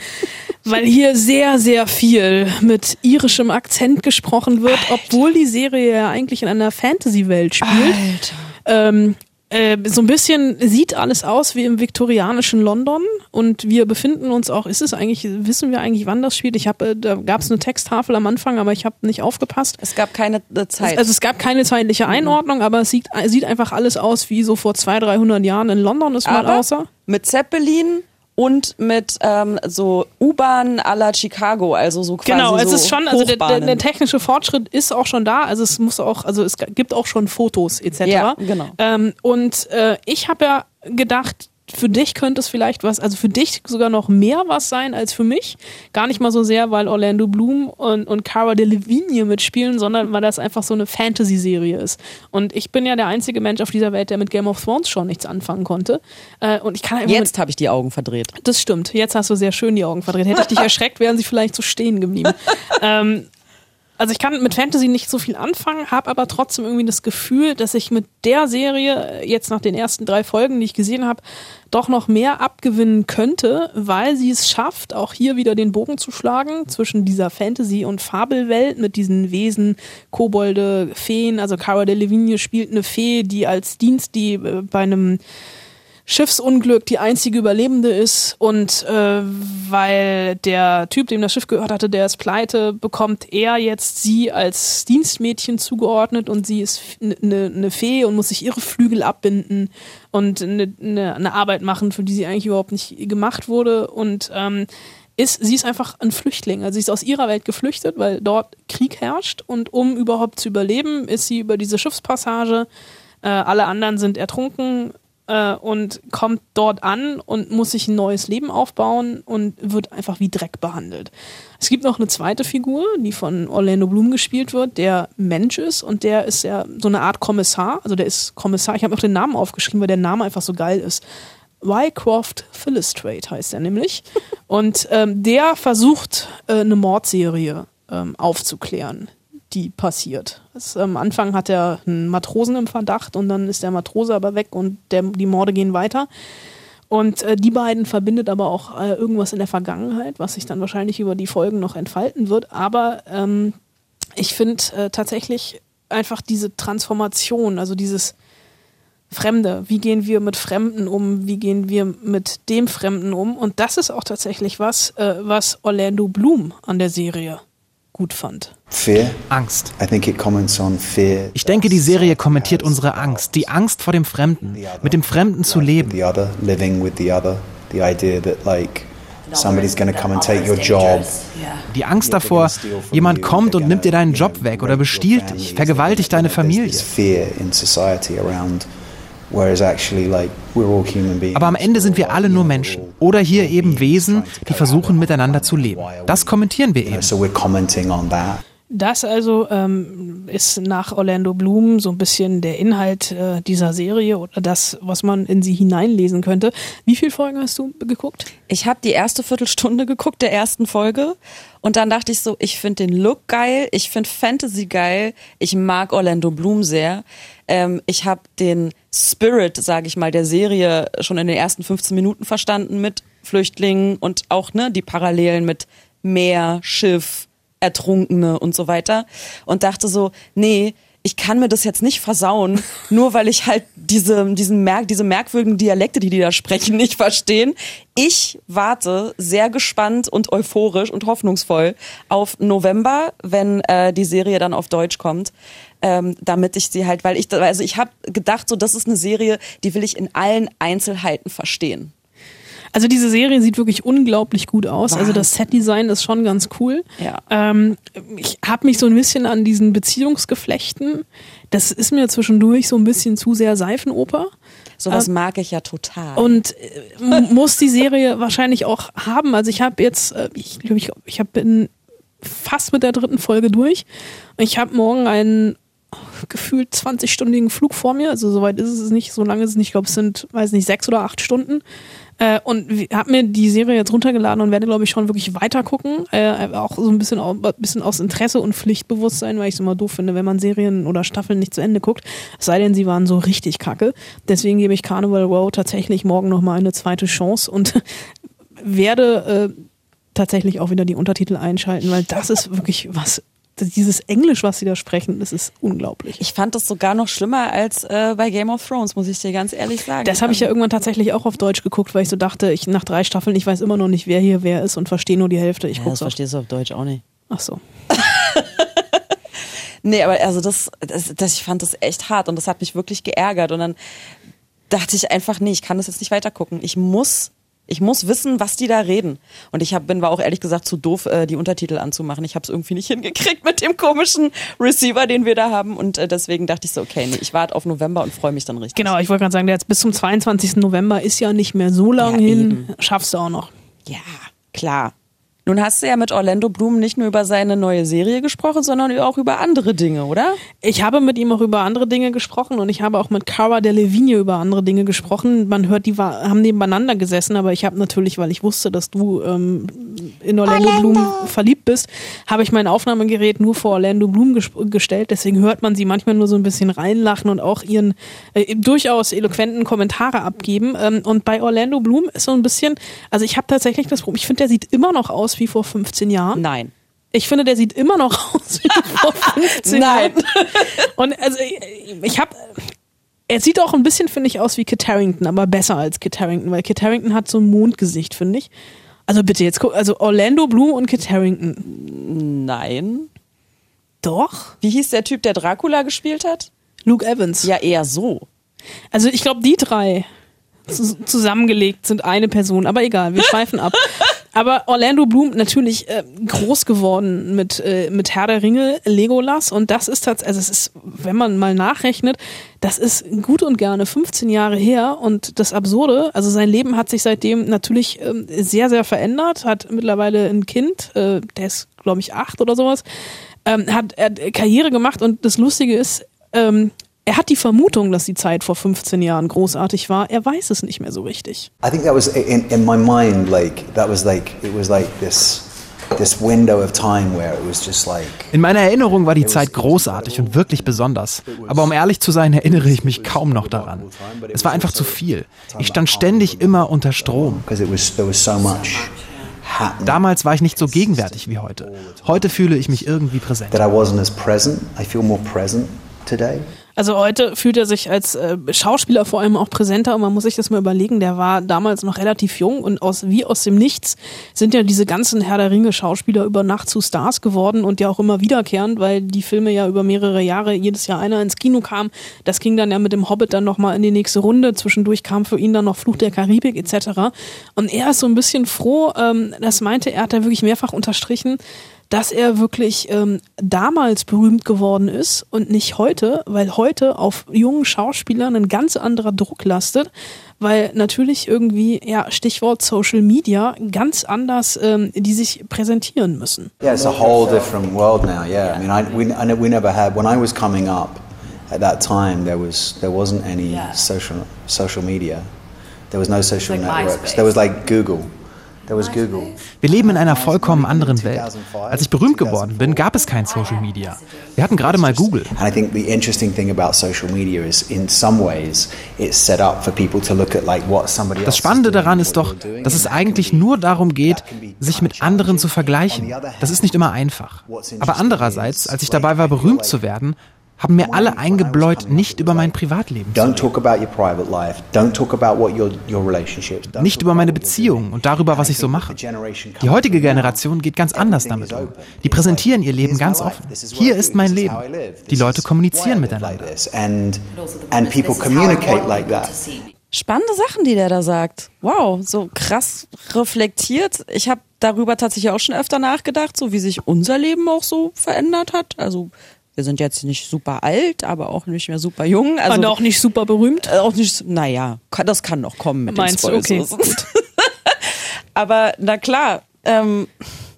weil hier sehr, sehr viel mit irischem Akzent gesprochen wird, obwohl die Serie ja eigentlich in einer Fantasy-Welt spielt. Ähm, äh, so ein bisschen sieht alles aus wie im viktorianischen London und wir befinden uns auch, ist es eigentlich, wissen wir eigentlich, wann das spielt? Ich habe, äh, da gab es eine Texttafel am Anfang, aber ich habe nicht aufgepasst. Es gab keine äh, Zeit. Also es gab keine zeitliche Einordnung, aber es sieht, sieht einfach alles aus, wie so vor 200, 300 Jahren in London es mal Aber aussah. mit Zeppelin und mit ähm, so U-Bahn à la Chicago, also so quasi Genau, es so ist schon, also der, der, der technische Fortschritt ist auch schon da, also es muss auch, also es gibt auch schon Fotos etc. Ja, genau. Ähm, und äh, ich habe ja gedacht, für dich könnte es vielleicht was, also für dich sogar noch mehr was sein als für mich. Gar nicht mal so sehr, weil Orlando Bloom und, und Cara Delevingne mitspielen, sondern weil das einfach so eine Fantasy-Serie ist. Und ich bin ja der einzige Mensch auf dieser Welt, der mit Game of Thrones schon nichts anfangen konnte. Äh, und ich kann einfach Jetzt habe ich die Augen verdreht. das stimmt. Jetzt hast du sehr schön die Augen verdreht. Hätte ich dich *laughs* erschreckt, wären sie vielleicht so stehen geblieben. *laughs* ähm, also ich kann mit Fantasy nicht so viel anfangen, habe aber trotzdem irgendwie das Gefühl, dass ich mit der Serie jetzt nach den ersten drei Folgen, die ich gesehen habe, doch noch mehr abgewinnen könnte, weil sie es schafft, auch hier wieder den Bogen zu schlagen zwischen dieser Fantasy- und Fabelwelt mit diesen Wesen, Kobolde, Feen. Also Cara Delevingne spielt eine Fee, die als Dienst, die äh, bei einem Schiffsunglück die einzige Überlebende ist und äh, weil der Typ, dem das Schiff gehört hatte, der ist pleite, bekommt er jetzt sie als Dienstmädchen zugeordnet und sie ist eine ne Fee und muss sich ihre Flügel abbinden und eine ne, ne Arbeit machen, für die sie eigentlich überhaupt nicht gemacht wurde und ähm, ist, sie ist einfach ein Flüchtling. Also sie ist aus ihrer Welt geflüchtet, weil dort Krieg herrscht und um überhaupt zu überleben, ist sie über diese Schiffspassage. Äh, alle anderen sind ertrunken äh, und kommt dort an und muss sich ein neues Leben aufbauen und wird einfach wie Dreck behandelt. Es gibt noch eine zweite Figur, die von Orlando Bloom gespielt wird, der Mensch ist und der ist ja so eine Art Kommissar. Also der ist Kommissar. Ich habe noch den Namen aufgeschrieben, weil der Name einfach so geil ist. Wycroft Philostrate heißt er nämlich. *laughs* Und ähm, der versucht, äh, eine Mordserie ähm, aufzuklären, die passiert. Das, am Anfang hat er einen Matrosen im Verdacht und dann ist der Matrose aber weg und der, die Morde gehen weiter. Und äh, die beiden verbindet aber auch äh, irgendwas in der Vergangenheit, was sich dann wahrscheinlich über die Folgen noch entfalten wird. Aber ähm, ich finde äh, tatsächlich einfach diese Transformation, also dieses Fremde, wie gehen wir mit Fremden um, wie gehen wir mit dem Fremden um. Und das ist auch tatsächlich was, äh, was Orlando Bloom an der Serie gut fand. Fear. Angst. I think it comments on fear. Ich denke, die Serie kommentiert unsere Angst, die Angst vor dem Fremden, mit dem Fremden zu leben. The other, living with the other, the idea that like somebody's going to come and take your job. Die Angst davor, jemand kommt und nimmt dir deinen Job weg oder bestiehlt dich, vergewaltigt deine Familie. There's fear in society around Aber am Ende sind wir alle nur Menschen oder hier eben Wesen, die versuchen miteinander zu leben. Das kommentieren wir eben. So we're commenting on that. Das also ähm, ist nach Orlando Bloom so ein bisschen der Inhalt äh, dieser Serie oder das, was man in sie hineinlesen könnte. Wie viele Folgen hast du geguckt? Ich habe die erste Viertelstunde geguckt der ersten Folge und dann dachte ich so, ich finde den Look geil, ich finde Fantasy geil, ich mag Orlando Bloom sehr. Ähm, ich habe den Spirit, sage ich mal, der Serie schon in den ersten 15 Minuten verstanden mit Flüchtlingen und auch ne die Parallelen mit Meer, Schiff, Ertrunkene und so weiter und dachte so, nee, ich kann mir das jetzt nicht versauen, *laughs* nur weil ich halt diese, diesen Merk, diese merkwürdigen Dialekte, die die da sprechen, nicht verstehen. Ich warte sehr gespannt und euphorisch und hoffnungsvoll auf November, wenn äh, die Serie dann auf Deutsch kommt. Ähm, damit ich sie halt, weil ich, also ich habe gedacht, so das ist eine Serie, die will ich in allen Einzelheiten verstehen. Also diese Serie sieht wirklich unglaublich gut aus. Also das Setdesign ist schon ganz cool. Ja. Ähm, ich habe mich so ein bisschen an diesen Beziehungsgeflechten. Das ist mir zwischendurch so ein bisschen zu sehr Seifenoper. Sowas Ähm, mag ich ja total. Und äh, *laughs* muss die Serie wahrscheinlich auch haben. Also ich habe jetzt, äh, ich glaube, ich, ich hab, bin fast mit der dritten Folge durch. Ich habe morgen einen gefühlt 20-stündigen Flug vor mir. Also soweit ist es nicht, so lange ist es nicht. Ich glaube, es sind, weiß nicht, sechs oder acht Stunden. Äh, und habe mir die Serie jetzt runtergeladen und werde, glaube ich, schon wirklich weiter gucken. Äh, auch so ein bisschen, au- ein bisschen aus Interesse und Pflichtbewusstsein, weil ich es immer doof finde, wenn man Serien oder Staffeln nicht zu Ende guckt. Es sei denn, sie waren so richtig kacke. Deswegen gebe ich Carnival Row tatsächlich morgen nochmal eine zweite Chance und *laughs* werde äh, tatsächlich auch wieder die Untertitel einschalten, weil das ist wirklich was. Dieses Englisch, was sie da sprechen, das ist unglaublich. Ich fand das sogar noch schlimmer als äh, bei Game of Thrones, muss ich dir ganz ehrlich sagen. Das habe ich ja irgendwann tatsächlich auch auf Deutsch geguckt, weil ich so dachte, ich nach drei Staffeln, ich weiß immer noch nicht, wer hier wer ist und verstehe nur die Hälfte. Ich ja, das auf. verstehst du auf Deutsch auch nicht. Ach so. *laughs* Nee, aber also das, das, das, ich fand das echt hart und das hat mich wirklich geärgert. Und dann dachte ich einfach, nee, ich kann das jetzt nicht weiter gucken. Ich muss, ich muss wissen, was die da reden. Und ich hab, bin war auch ehrlich gesagt zu doof, äh, die Untertitel anzumachen. Ich habe es irgendwie nicht *laughs* hingekriegt mit dem komischen Receiver, den wir da haben. Und äh, deswegen dachte ich so, okay, nee, ich warte auf November und freue mich dann richtig. Genau, ich wollte gerade sagen, der jetzt bis zum 22. November ist ja nicht mehr so lang Ja, hin. Schaffst du auch noch. Ja, klar. Nun hast du ja mit Orlando Bloom nicht nur über seine neue Serie gesprochen, sondern auch über andere Dinge, oder? Ich habe mit ihm auch über andere Dinge gesprochen und ich habe auch mit Cara Delevingne über andere Dinge gesprochen. Man hört, die war, haben nebeneinander gesessen, aber ich habe natürlich, weil ich wusste, dass du ähm, in Orlando, Bloom verliebt bist, habe ich mein Aufnahmegerät nur vor Orlando Bloom ges- gestellt. Deswegen hört man sie manchmal nur so ein bisschen reinlachen und auch ihren äh, durchaus eloquenten Kommentare abgeben. Ähm, und bei Orlando Bloom ist so ein bisschen, also ich habe tatsächlich das Problem, ich finde, der sieht immer noch aus wie vor 15 Jahren. Nein. Ich finde, der sieht immer noch *laughs* aus wie vor 15 Nein. Jahren. Und also ich, ich habe er sieht auch ein bisschen, finde ich, aus wie Kit Harington, aber besser als Kit Harington, weil Kit Harington hat so ein Mondgesicht, finde ich. Also bitte, jetzt guck, also Orlando Bloom und Kit Harington. Nein. Doch. Wie hieß der Typ, der Dracula gespielt hat? Luke Evans. Ja, eher so. Also ich glaube, die drei zu- zusammengelegt sind eine Person, aber egal, wir schweifen ab. *laughs* Aber Orlando Bloom natürlich äh, groß geworden mit äh, mit Herr der Ringe, Legolas. Und das ist tatsächlich, also es ist, wenn man mal nachrechnet, das ist gut und gerne 15 Jahre her. Und das Absurde, also sein Leben hat sich seitdem natürlich ähm, sehr sehr verändert, hat mittlerweile ein Kind, äh, der ist glaube ich acht oder sowas, ähm, hat hat Karriere gemacht. Und das Lustige ist, ähm, er hat die Vermutung, dass die Zeit vor 15 Jahren großartig war. Er weiß es nicht mehr so richtig. I think that was in, in my mind, like, that was like, it was like this, this window of time where it was just like, In meiner Erinnerung war die Zeit großartig und wirklich besonders. Aber um ehrlich zu sein, erinnere ich mich kaum noch daran. Es war einfach zu viel. Ich stand ständig immer unter Strom. Damals war ich nicht so gegenwärtig wie heute. Heute fühle ich mich irgendwie präsent. Also heute fühlt er sich als äh, Schauspieler vor allem auch präsenter und man muss sich das mal überlegen, der war damals noch relativ jung und aus wie aus dem Nichts sind ja diese ganzen Herr der Ringe Schauspieler über Nacht zu Stars geworden und ja auch immer wiederkehrend, weil die Filme ja über mehrere Jahre jedes Jahr einer ins Kino kam. Das ging dann ja mit dem Hobbit dann nochmal in die nächste Runde. Zwischendurch kam für ihn dann noch Fluch der Karibik etc. Und er ist so ein bisschen froh, ähm, das meinte er, hat er wirklich mehrfach unterstrichen, dass er wirklich ähm, damals berühmt geworden ist und nicht heute, weil heute auf jungen Schauspielern ein ganz anderer Druck lastet, weil natürlich irgendwie, ja, Stichwort Social Media, ganz anders ähm, die sich präsentieren müssen. Yeah, it's a whole different world now. Yeah, I mean, I, we, I, we never had when I was coming up at that time. There was there wasn't any social social media. There was no social networks. There was like Google. Wir leben in einer vollkommen anderen Welt. Als ich berühmt geworden bin, gab es kein Social Media. Wir hatten gerade mal Google. And I think the interesting thing about social media is in some ways it's set up for people to look at like what somebody Das Spannende daran ist doch, dass es eigentlich nur darum geht, sich mit anderen zu vergleichen. Das ist nicht immer einfach. Aber andererseits, als ich dabei war, berühmt zu werden, haben mir alle eingebläut, nicht über mein Privatleben zu reden. Nicht über meine Beziehungen und darüber, was ich so mache. Die heutige Generation geht ganz anders damit um. Die präsentieren ihr Leben ganz offen. Hier ist mein Leben. Die Leute kommunizieren miteinander. Spannende Sachen, die der da sagt. Wow, so krass reflektiert. Ich habe darüber tatsächlich auch schon öfter nachgedacht, so wie sich unser Leben auch so verändert hat. Also wir sind jetzt nicht super alt, aber auch nicht mehr super jung. Also, Und auch nicht super berühmt? Äh, auch nicht, naja, das kann noch kommen mit Meinst den Spoilers. Okay, *laughs* aber na klar, ähm,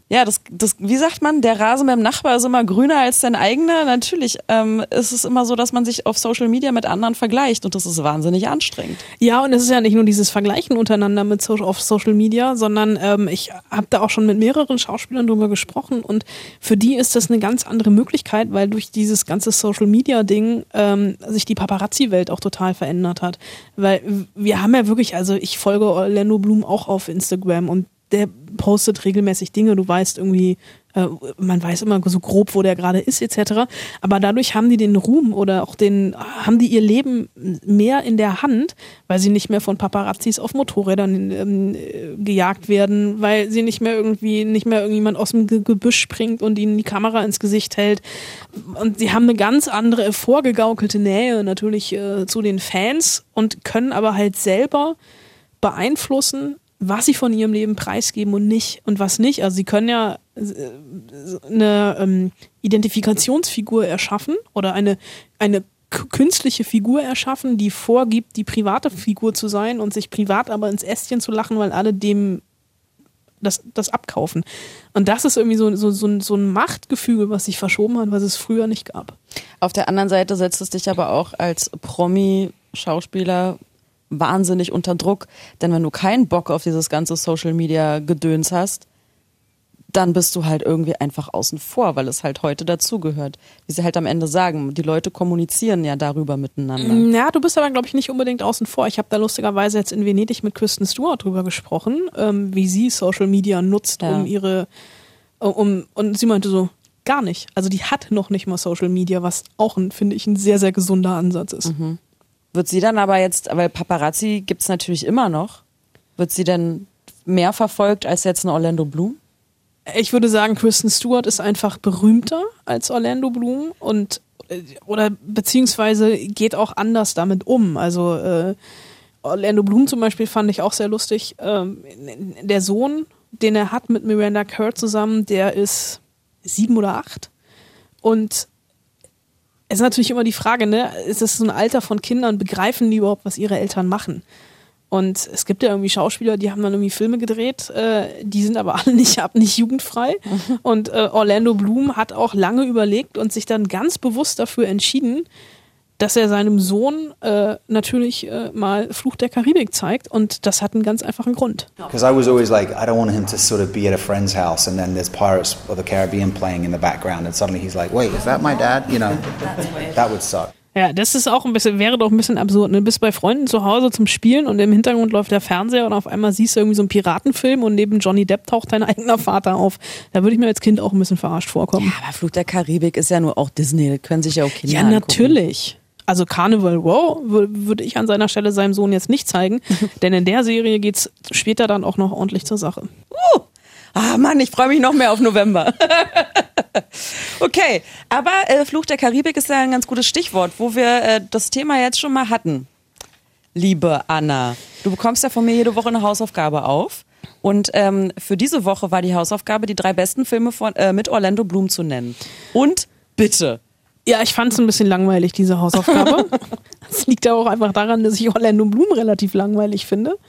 ja, das, das, wie sagt man, der Rasen beim Nachbar ist immer grüner als dein eigener. Natürlich ähm, ist es immer so, dass man sich auf Social Media mit anderen vergleicht und das ist wahnsinnig anstrengend. Ja, und es ist ja nicht nur dieses Vergleichen untereinander mit so auf Social Media, sondern ähm, ich habe da auch schon mit mehreren Schauspielern drüber gesprochen und für die ist das eine ganz andere Möglichkeit, weil durch dieses ganze Social Media Ding ähm, sich die Paparazzi-Welt auch total verändert hat. Weil wir haben ja wirklich, also ich folge Orlando Bloom auch auf Instagram und der postet regelmäßig Dinge, du weißt irgendwie, äh, man weiß immer so grob, wo der gerade ist, etc. Aber dadurch haben die den Ruhm oder auch den, haben die ihr Leben mehr in der Hand, weil sie nicht mehr von Paparazzis auf Motorrädern ähm, gejagt werden, weil sie nicht mehr irgendwie, nicht mehr irgendjemand aus dem Gebüsch springt und ihnen die Kamera ins Gesicht hält. Und sie haben eine ganz andere vorgegaukelte Nähe natürlich äh, zu den Fans und können aber halt selber beeinflussen, was sie von ihrem Leben preisgeben und nicht und was nicht. Also sie können ja äh, eine ähm, Identifikationsfigur erschaffen oder eine, eine künstliche Figur erschaffen, die vorgibt, die private Figur zu sein und sich privat aber ins Ästchen zu lachen, weil alle dem das, das abkaufen. Und das ist irgendwie so, so, so, so ein Machtgefüge, was sich verschoben hat, was es früher nicht gab. Auf der anderen Seite setzt es dich aber auch als Promi-Schauspieler wahnsinnig unter Druck. Denn wenn du keinen Bock auf dieses ganze Social Media Gedöns hast, dann bist du halt irgendwie einfach außen vor, weil es halt heute dazugehört. Wie sie halt am Ende sagen, die Leute kommunizieren ja darüber miteinander. Ja, du bist aber, glaube ich, nicht unbedingt außen vor. Ich habe da lustigerweise jetzt in Venedig mit Kristen Stewart drüber gesprochen, ähm, wie sie Social Media nutzt, ja. um ihre, um, und sie meinte so, gar nicht. Also die hat noch nicht mal Social Media, was auch, finde ich, ein sehr, sehr gesunder Ansatz ist. Mhm. Wird sie dann aber jetzt, weil Paparazzi gibt's natürlich immer noch, wird sie denn mehr verfolgt als jetzt ein Orlando Bloom? Ich würde sagen, Kristen Stewart ist einfach berühmter als Orlando Bloom und äh, oder beziehungsweise geht auch anders damit um. Also äh, Orlando Bloom zum Beispiel fand ich auch sehr lustig. Ähm, der Sohn, den er hat mit Miranda Kerr zusammen, der ist sieben oder acht und ist natürlich immer die Frage, ne, ist es so ein Alter von Kindern, begreifen die überhaupt, was ihre Eltern machen? Und es gibt ja irgendwie Schauspieler, die haben dann irgendwie Filme gedreht, äh, die sind aber *laughs* alle nicht, nicht jugendfrei. Mhm. Und äh, Orlando Bloom hat auch lange überlegt und sich dann ganz bewusst dafür entschieden, dass er seinem Sohn äh, natürlich äh, mal Fluch der Karibik zeigt und das hat einen ganz einfachen Grund. Because I was always like, I don't want him to sort of be at a friend's house and then there's Pirates of the Caribbean playing in the background and suddenly he's like, wait, is that my dad? You know, that would suck. Ja, das ist auch ein bisschen, wäre doch ein bisschen absurd. Ne? Du bist bei Freunden zu Hause zum Spielen und im Hintergrund läuft der Fernseher und auf einmal siehst du irgendwie so einen Piratenfilm und neben Johnny Depp taucht dein *laughs* eigener Vater auf. Da würde ich mir als Kind auch ein bisschen verarscht vorkommen. Ja, aber Fluch der Karibik ist ja nur auch Disney, das können sich ja auch Kinder Ja, angucken. Also Carnival Row würde ich an seiner Stelle seinem Sohn jetzt nicht zeigen, *laughs* denn in der Serie geht's später dann auch noch ordentlich zur Sache. Uh, ah Mann, ich freue mich noch mehr auf November. *laughs* okay, aber äh, Fluch der Karibik ist ja ein ganz gutes Stichwort, wo wir äh, das Thema jetzt schon mal hatten. Liebe Anna, du bekommst ja von mir jede Woche eine Hausaufgabe auf Und ähm, für diese Woche war die Hausaufgabe, die drei besten Filme von, äh, mit Orlando Bloom zu nennen. Und bitte. Ja, ich fand es ein bisschen langweilig, diese Hausaufgabe. *laughs* Das liegt ja auch einfach daran, dass ich Orlando Bloom relativ langweilig finde.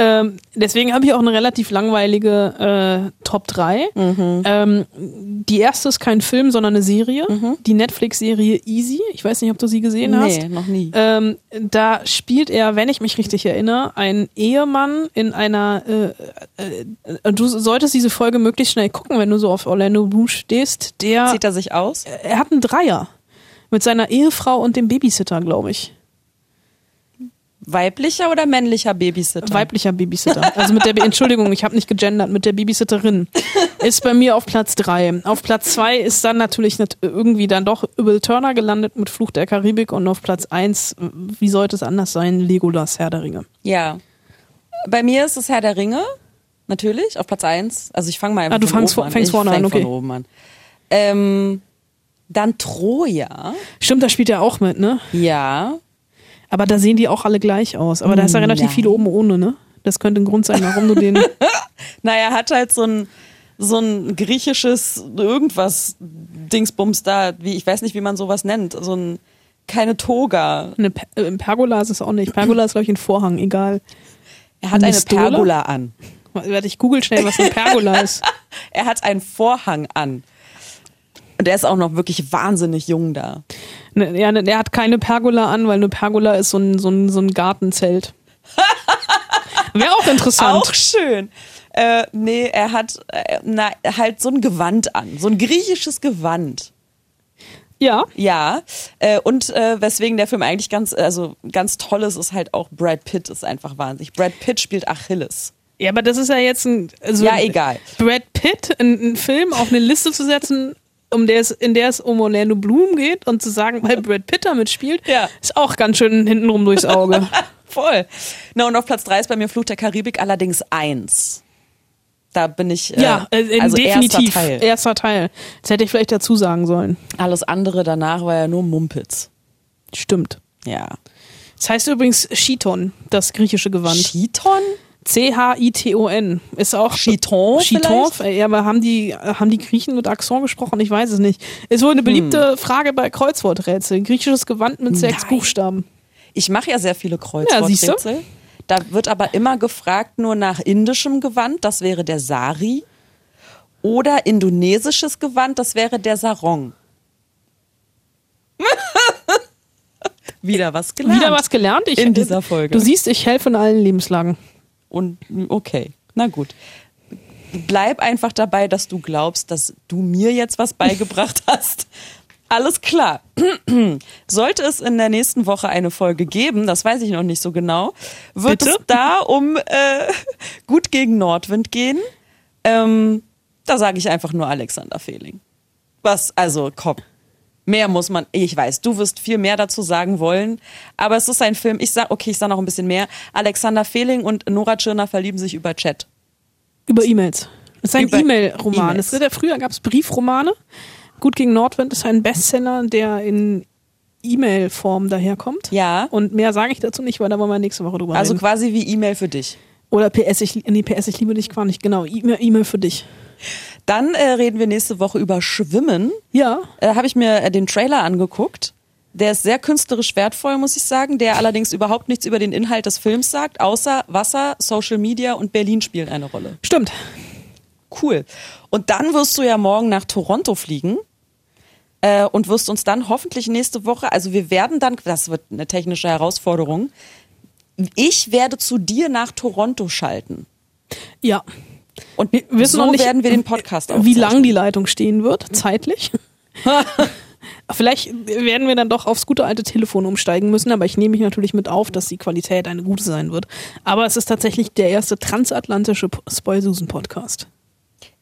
Ähm, deswegen habe ich auch eine relativ langweilige äh, Top 3. Mhm. Ähm, die erste ist kein Film, sondern eine Serie. Die Netflix-Serie Easy. Ich weiß nicht, ob du sie gesehen Nee, hast. noch nie. Ähm, da spielt er, wenn ich mich richtig erinnere, einen Ehemann in einer. Äh, äh, du solltest diese Folge möglichst schnell gucken, wenn du so auf Orlando Bloom stehst. Der, Zieht er sich aus? er hat einen Dreier. Mit seiner Ehefrau und dem Babysitter, glaube ich. Weiblicher oder männlicher Babysitter? Weiblicher Babysitter. Also mit der, Be- Entschuldigung, ich habe nicht gegendert, mit der Babysitterin. Ist bei mir auf Platz drei. Auf Platz zwei ist dann natürlich nicht irgendwie dann doch Will Turner gelandet mit Fluch der Karibik und auf Platz eins, wie sollte es anders sein, Legolas Herr der Ringe. Ja. Bei mir ist es Herr der Ringe, natürlich, auf Platz 1. Also ich fange mal einfach Ah, du von fangst oben an. fängst vorne fäng an, okay. von oben an. Ähm, dann Troja. Stimmt, da spielt er auch mit, ne? Ja. Aber da sehen die auch alle gleich aus. Aber da ist ja Mm, relativ nein. viele oben ohne, ne? Das könnte ein Grund sein, warum du den. *laughs* Naja, er hat halt so ein, so ein griechisches irgendwas Dingsbums da, wie, ich weiß nicht, wie man sowas nennt. So ein, keine Toga. Eine Per- äh, Pergola ist es auch nicht. Pergola ist, glaube ich, ein Vorhang, egal. Er hat eine Stola? Pergola an. Warte, ich google schnell, was eine Pergola ist. *laughs* Er hat einen Vorhang an. Und er ist auch noch wirklich wahnsinnig jung da. Ne, ja, ne, er hat keine Pergola an, weil eine Pergola ist so ein, so ein, so ein Gartenzelt. *laughs* Wäre auch interessant. Auch schön. Äh, nee, er hat äh, na, halt so ein Gewand an. So ein griechisches Gewand. Ja. Ja. Äh, und äh, weswegen der Film eigentlich ganz, also ganz toll ist, ist halt auch Brad Pitt ist einfach wahnsinnig. Brad Pitt spielt Achilles. Ja, aber das ist ja jetzt ein. Also Ja, egal. Brad Pitt, einen Film auf eine Liste zu setzen, um der es, in der es um Orlando Bloom geht und zu sagen, weil Brad Pitt da mitspielt, Ja. ist auch ganz schön hintenrum durchs Auge. *laughs* Voll. Na, und auf Platz drei ist bei mir Fluch der Karibik allerdings eins. Da bin ich. Äh, ja, äh, also definitiv. Erster Teil. Erster Teil. Das hätte ich vielleicht dazu sagen sollen. Alles andere danach war ja nur Mumpitz. Stimmt. Ja. Das heißt übrigens Chiton, das griechische Gewand. Chiton? C-H-I-T-O-N. Ist auch. Chiton Chiton? vielleicht? Ja, aber haben die, haben die Griechen mit Accent gesprochen? Ich weiß es nicht. Ist wohl eine beliebte Frage bei Kreuzworträtseln. Griechisches Gewand mit sechs Nein. Buchstaben. Ich mache ja sehr viele Ja? Kreuzworträtsel. da wird aber immer gefragt nur nach indischem Gewand, das wäre der Sari. Oder indonesisches Gewand, das wäre der Sarong. *laughs* Wieder was gelernt. Wieder was gelernt. Ich, in dieser Folge. Du siehst, ich helfe in allen Lebenslagen. Und okay, na gut. Bleib einfach dabei, dass du glaubst, dass du mir jetzt was beigebracht *laughs* hast. Alles klar. *clears throat* Sollte es in der nächsten Woche eine Folge geben, das weiß ich noch nicht so genau, wird Bitte? es da um äh, *laughs* Gut gegen Nordwind gehen. Ähm, da sage ich einfach nur Alexander Fehling. Was, also, komm. Mehr muss man, ich weiß, du wirst viel mehr dazu sagen wollen, aber es ist ein Film, ich sag, okay, ich sag noch ein bisschen mehr. Alexander Fehling und Nora Tschirner verlieben sich über Chat. Über E-Mails. Es ist ein E-Mail-Roman. Ja früher gab es Briefromane. Gut gegen Nordwind ist ein Bestseller, der in E-Mail-Form daherkommt. Ja. Und mehr sage ich dazu nicht, weil da wollen wir nächste Woche drüber Also reden. quasi wie E-Mail für dich. Oder PS, ich, nee, PS, ich liebe dich gar nicht. Genau, E-Mail E-Mail für dich. Dann äh, reden wir nächste Woche über Schwimmen. Ja. Äh, Habe ich mir äh, den Trailer angeguckt. Der ist sehr künstlerisch wertvoll, muss ich sagen, der allerdings überhaupt nichts über den Inhalt des Films sagt, außer Wasser, Social Media und Berlin spielen eine Rolle. Stimmt. Cool. Und dann wirst du ja morgen nach Toronto fliegen äh, und wirst uns dann hoffentlich nächste Woche, also wir werden dann, das wird eine technische Herausforderung, ich werde zu dir nach Toronto schalten. Ja. Und Wir wissen so noch nicht, werden wir den Podcast wie aufzeichnen. lang die Leitung stehen wird, zeitlich. *laughs* Vielleicht werden wir dann doch aufs gute alte Telefon umsteigen müssen, aber ich nehme mich natürlich mit auf, dass die Qualität eine gute sein wird. Aber es ist tatsächlich der erste transatlantische Spoilsusen-Podcast.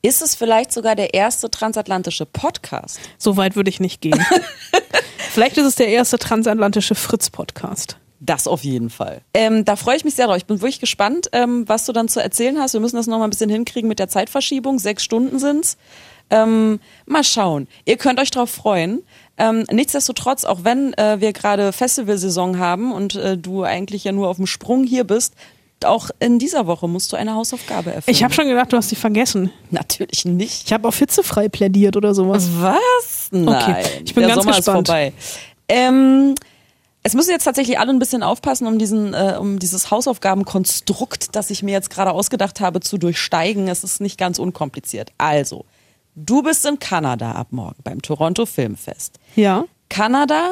Ist es vielleicht sogar der erste transatlantische Podcast? So weit würde ich nicht gehen. *laughs* Vielleicht ist es der erste transatlantische Fritz-Podcast. Das auf jeden Fall. Ähm, da freue ich mich sehr drauf. Ich bin wirklich gespannt, ähm, was du dann zu erzählen hast. Wir müssen das noch mal ein bisschen hinkriegen mit der Zeitverschiebung. Sechs Stunden sind's. Ähm, mal schauen. Ihr könnt euch drauf freuen. Ähm, nichtsdestotrotz, auch wenn äh, wir gerade Festivalsaison haben und äh, du eigentlich ja nur auf dem Sprung hier bist, auch in dieser Woche musst du eine Hausaufgabe erfüllen. Ich habe schon gedacht, du hast sie vergessen. Natürlich nicht. Ich habe auf hitzefrei plädiert oder sowas. Was? Nein. Okay, ich bin Der ganz Sommer gespannt. Ist vorbei. Ähm, es müssen jetzt tatsächlich alle ein bisschen aufpassen, um diesen, äh, um dieses Hausaufgabenkonstrukt, das ich mir jetzt gerade ausgedacht habe, zu durchsteigen. Es ist nicht ganz unkompliziert. Also, du bist in Kanada ab morgen beim Toronto Filmfest. Ja. Kanada,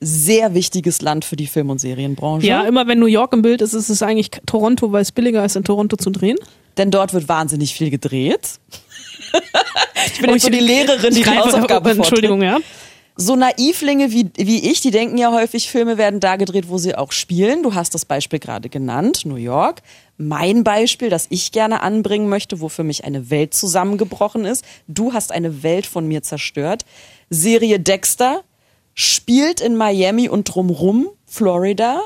sehr wichtiges Land für die Film- und Serienbranche. Ja, immer wenn New York im Bild ist, ist es eigentlich Toronto, weil es billiger ist, in Toronto zu drehen. Denn dort wird wahnsinnig viel gedreht. *laughs* ich bin Oh, jetzt so die Lehrerin, die die Hausaufgabe Entschuldigung, ja. So Naivlinge wie, wie ich, die denken ja häufig, Filme werden da gedreht, wo sie auch spielen. Du hast das Beispiel gerade genannt, New York. Mein Beispiel, das ich gerne anbringen möchte, wo für mich eine Welt zusammengebrochen ist. Du hast eine Welt von mir zerstört. Serie Dexter spielt in Miami und drumrum, Florida.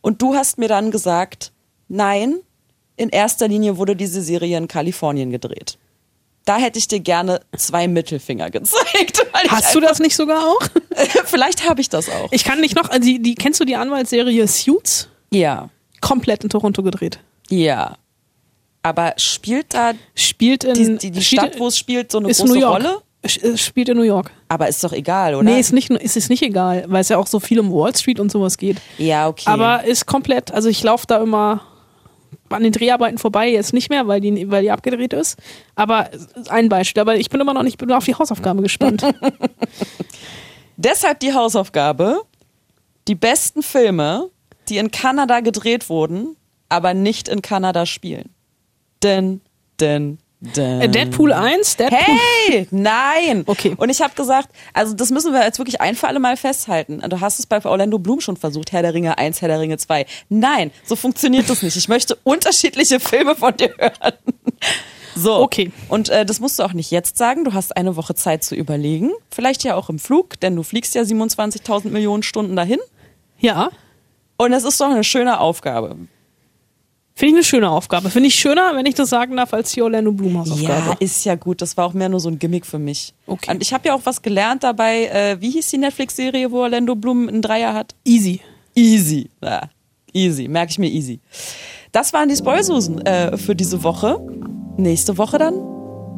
Und du hast mir dann gesagt, nein, in erster Linie wurde diese Serie in Kalifornien gedreht. Da hätte ich dir gerne zwei Mittelfinger *laughs* gezeigt. Hast du das nicht sogar auch? *laughs* Vielleicht habe ich das auch. Ich kann nicht noch, also die, die kennst du die Anwaltsserie Suits? Ja. Komplett in Toronto gedreht. Ja. Aber spielt da Spielt in die, die, die spielt- Stadt, wo es spielt, so eine ist große. Rolle? Äh, Spielt in New York. Aber ist doch egal, oder? Nee, ist nicht, ist es nicht egal, weil es ja auch so viel um Wall Street und sowas geht. ja, okay. Aber ist komplett, also ich laufe da immer an den Dreharbeiten vorbei, jetzt nicht mehr, weil die, weil die abgedreht ist. Aber ein Beispiel, aber ich bin immer noch nicht, bin auf die Hausaufgabe gespannt. *laughs* Deshalb die Hausaufgabe: die besten Filme, die in Kanada gedreht wurden, aber nicht in Kanada spielen. Denn, denn, Deadpool 1, Deadpool. Hey, nein. Okay. Und ich habe gesagt, also das müssen wir jetzt wirklich ein für alle Mal festhalten. Du hast es bei Orlando Bloom schon versucht, Herr der Ringe 1, Herr der Ringe 2. Nein, so funktioniert das nicht. Ich möchte unterschiedliche *laughs* Filme von dir hören. So. Okay. Und äh, das musst du auch nicht jetzt sagen. Du hast eine Woche Zeit zu überlegen. Vielleicht ja auch im Flug, denn du fliegst ja 27.000 Millionen Stunden dahin. Ja. Und es ist doch eine schöne Aufgabe. Finde ich eine schöne Aufgabe. Finde ich schöner, wenn ich das sagen darf, als die Orlando Bloom Ja, Hausaufgabe. ist ja gut. Das war auch mehr nur so ein Gimmick für mich. Okay. Und ich habe ja auch was gelernt dabei. Äh, wie hieß die Netflix-Serie, wo Orlando Bloom einen Dreier hat? Easy. Easy. Ja, easy. Merke ich mir easy. Das waren die Spoilsusen äh, für diese Woche. Nächste Woche dann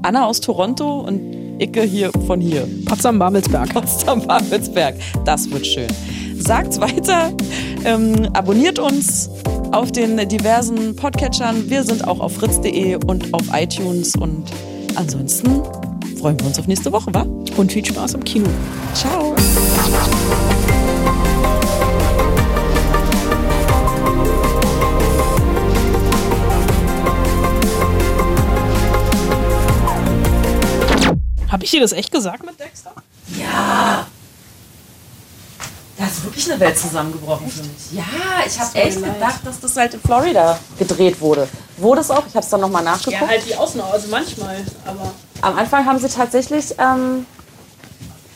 Anna aus Toronto und Icke hier von hier. Potsdam-Babelsberg. Potsdam-Babelsberg. Das wird schön. Sagt's weiter. Ähm, abonniert uns auf den diversen Podcatchern. Wir sind auch auf fritz.de und auf iTunes. Und ansonsten freuen wir uns auf nächste Woche, wa? Und viel Spaß im Kino. Ciao. Habe ich dir das echt gesagt mit Dexter? Ja. Da ist wirklich eine Welt zusammengebrochen für mich. Ja, ich habe echt leid. gedacht, dass das halt in Florida gedreht wurde. Wurde es auch? Ich habe es dann nochmal nachgeguckt. Ja, halt die Ausnahme, also manchmal, aber. Am Anfang haben sie tatsächlich, ähm,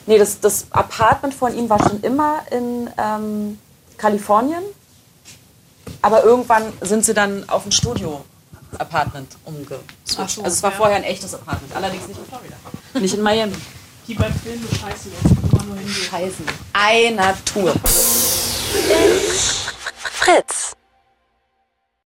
nee, das, das Apartment von ihm war schon immer in ähm, Kalifornien, aber irgendwann sind sie dann auf ein Studio-Apartment. Ach so, also es war ja. vorher ein echtes Apartment, allerdings nicht in Florida, nicht in Miami. Die bei Filmen scheißen jetzt immer nur hingeht. Scheißen. Einer Tour. Fritz.